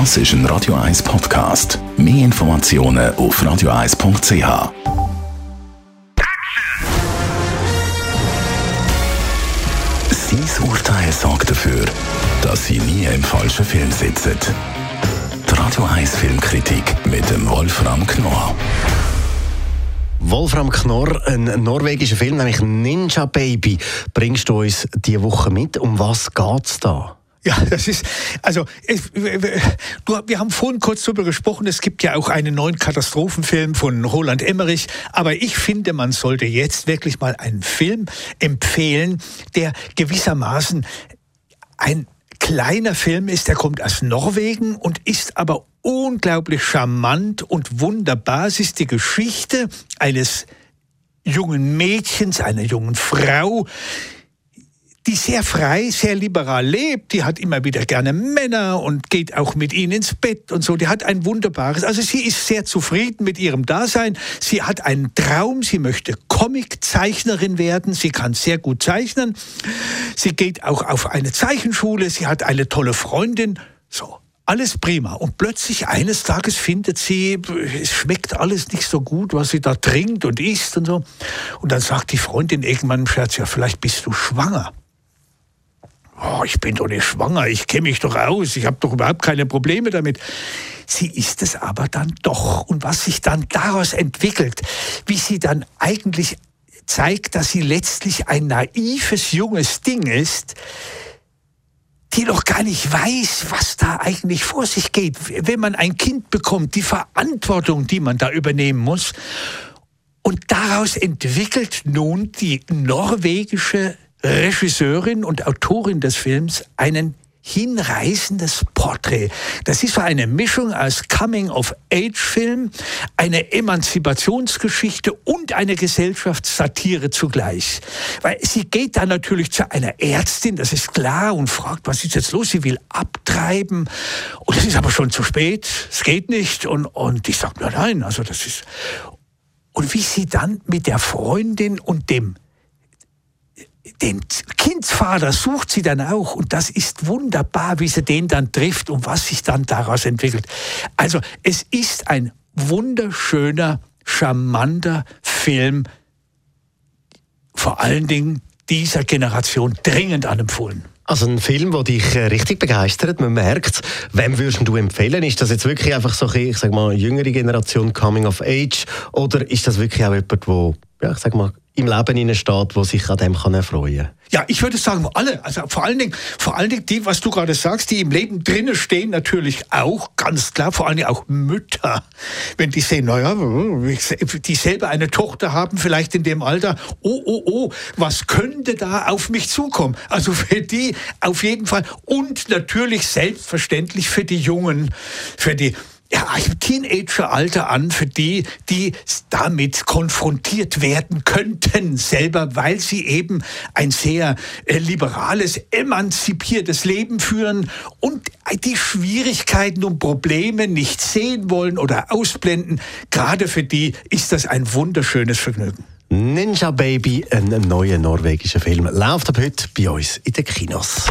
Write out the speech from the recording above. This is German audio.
Das ist ein Radio 1 Podcast. Mehr Informationen auf radio1.ch. Sein Urteil sorgt dafür, dass Sie nie im falschen Film sitzen. Die Radio 1 Filmkritik mit dem Wolfram Knorr. Wolfram Knorr, ein norwegischer Film, nämlich Ninja Baby, bringst du uns diese Woche mit. Um was geht's da? Ja, das ist, also, wir haben vorhin kurz darüber gesprochen, es gibt ja auch einen neuen Katastrophenfilm von Roland Emmerich, aber ich finde, man sollte jetzt wirklich mal einen Film empfehlen, der gewissermaßen ein kleiner Film ist, der kommt aus Norwegen und ist aber unglaublich charmant und wunderbar. Es ist die Geschichte eines jungen Mädchens, einer jungen Frau, die sehr frei, sehr liberal lebt, die hat immer wieder gerne Männer und geht auch mit ihnen ins Bett und so. Die hat ein wunderbares, also sie ist sehr zufrieden mit ihrem Dasein. Sie hat einen Traum, sie möchte Comiczeichnerin werden, sie kann sehr gut zeichnen. Sie geht auch auf eine Zeichenschule, sie hat eine tolle Freundin. So, alles prima. Und plötzlich eines Tages findet sie, es schmeckt alles nicht so gut, was sie da trinkt und isst und so. Und dann sagt die Freundin irgendwann im Scherz, ja, vielleicht bist du schwanger oh, ich bin doch nicht schwanger, ich kenne mich doch aus, ich habe doch überhaupt keine Probleme damit. Sie ist es aber dann doch. Und was sich dann daraus entwickelt, wie sie dann eigentlich zeigt, dass sie letztlich ein naives, junges Ding ist, die noch gar nicht weiß, was da eigentlich vor sich geht. Wenn man ein Kind bekommt, die Verantwortung, die man da übernehmen muss. Und daraus entwickelt nun die norwegische Regisseurin und Autorin des Films einen hinreißendes Porträt. Das ist so eine Mischung aus Coming-of-Age-Film, eine Emanzipationsgeschichte und eine Gesellschaftssatire zugleich. Weil sie geht dann natürlich zu einer Ärztin, das ist klar, und fragt, was ist jetzt los? Sie will abtreiben. Und es ist aber schon zu spät, es geht nicht. Und, und ich sage, nein, also das ist... Und wie sie dann mit der Freundin und dem den Kindsvater sucht sie dann auch und das ist wunderbar, wie sie den dann trifft und was sich dann daraus entwickelt. Also es ist ein wunderschöner, charmanter Film, vor allen Dingen dieser Generation dringend anempfohlen. Also ein Film, der dich äh, richtig begeistert. Man merkt, wem würdest du empfehlen? Ist das jetzt wirklich einfach so, ich sag mal, jüngere Generation Coming of Age oder ist das wirklich auch jemand, der, ja, ich sag mal, im Leben steht, wo sich an dem kann erfreuen? Ja, ich würde sagen, alle. Also vor allen Dingen, vor allen Dingen die, was du gerade sagst, die im Leben drinnen stehen, natürlich auch, ganz klar, vor allen Dingen auch Mütter. Wenn die sehen, naja, die selber eine Tochter haben, vielleicht in dem Alter, oh, oh, oh, was könnte da auf mich zukommen? Also für die auf jeden Fall. Und natürlich selbstverständlich für die Jungen, für die ja, im Teenageralter an, für die, die damit konfrontiert werden könnten, selber, weil sie eben ein sehr äh, liberales, emanzipiertes Leben führen und die Schwierigkeiten und Probleme nicht sehen wollen oder ausblenden. Gerade für die ist das ein wunderschönes Vergnügen. Ninja Baby, ein neuer norwegischer Film, läuft ab heute bei uns in den Kinos.